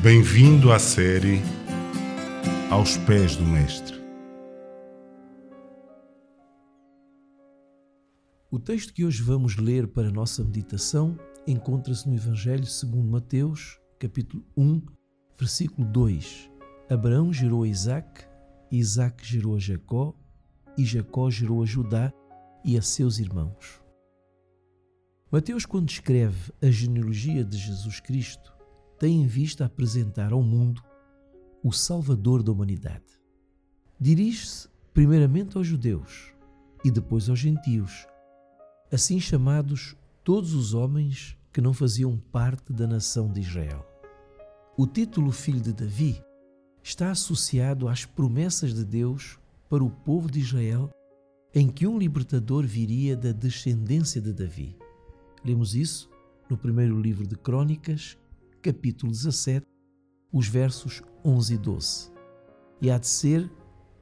Bem-vindo à série Aos Pés do Mestre. O texto que hoje vamos ler para a nossa meditação encontra-se no Evangelho segundo Mateus, capítulo 1, versículo 2. Abraão gerou a Isaac, Isaac gerou a Jacó, e Jacó gerou a Judá e a seus irmãos. Mateus, quando escreve a genealogia de Jesus Cristo, tem em vista apresentar ao mundo o Salvador da humanidade. Dirige-se primeiramente aos judeus e depois aos gentios, assim chamados todos os homens que não faziam parte da nação de Israel. O título Filho de Davi está associado às promessas de Deus para o povo de Israel, em que um libertador viria da descendência de Davi. Lemos isso no primeiro livro de Crônicas, capítulo 17, os versos 11 e 12. E há de ser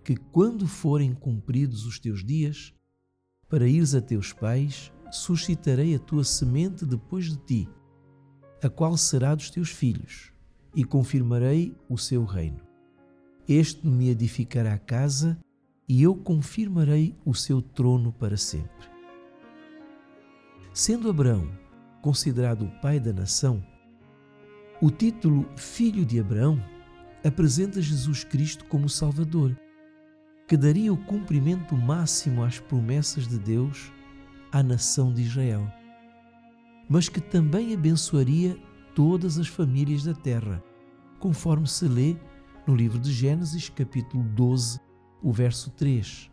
que, quando forem cumpridos os teus dias, para ires a teus pais, suscitarei a tua semente depois de ti, a qual será dos teus filhos, e confirmarei o seu reino. Este me edificará a casa, e eu confirmarei o seu trono para sempre. Sendo Abraão considerado o pai da nação, o título Filho de Abraão apresenta Jesus Cristo como Salvador, que daria o cumprimento máximo às promessas de Deus à nação de Israel, mas que também abençoaria todas as famílias da terra, conforme se lê no livro de Gênesis, capítulo 12, o verso 3.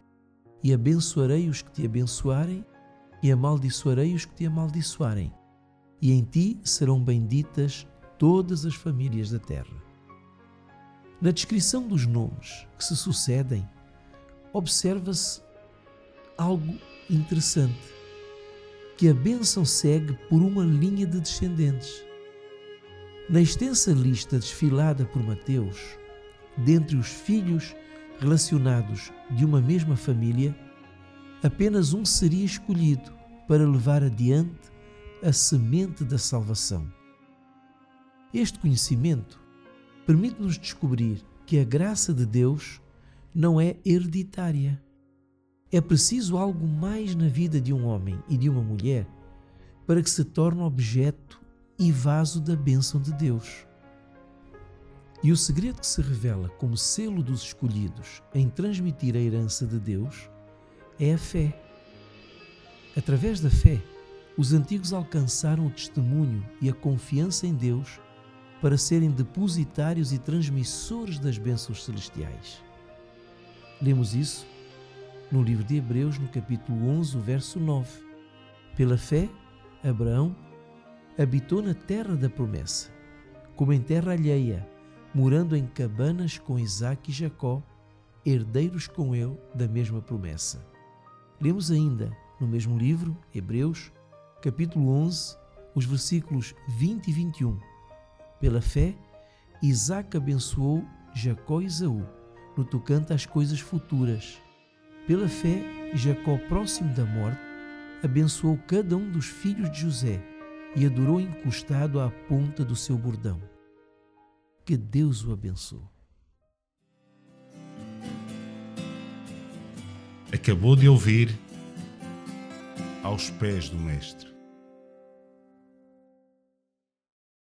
E abençoarei os que te abençoarem, e amaldiçoarei os que te amaldiçoarem, e em ti serão benditas todas as famílias da terra. Na descrição dos nomes que se sucedem, observa-se algo interessante, que a bênção segue por uma linha de descendentes. Na extensa lista desfilada por Mateus, dentre os filhos relacionados de uma mesma família, apenas um seria escolhido para levar adiante a semente da salvação. Este conhecimento permite-nos descobrir que a graça de Deus não é hereditária. É preciso algo mais na vida de um homem e de uma mulher para que se torne objeto e vaso da bênção de Deus. E o segredo que se revela como selo dos escolhidos em transmitir a herança de Deus é a fé. Através da fé, os antigos alcançaram o testemunho e a confiança em Deus para serem depositários e transmissores das bênçãos celestiais. Lemos isso no livro de Hebreus, no capítulo 11, verso 9. Pela fé, Abraão habitou na terra da promessa, como em terra alheia, morando em cabanas com Isaac e Jacó, herdeiros com ele da mesma promessa. Lemos ainda no mesmo livro, Hebreus, capítulo 11, os versículos 20 e 21 pela fé, Isaac abençoou Jacó e Esaú no tocante às coisas futuras. Pela fé, Jacó, próximo da morte, abençoou cada um dos filhos de José e adorou encostado à ponta do seu bordão. Que Deus o abençoe. Acabou de ouvir aos pés do Mestre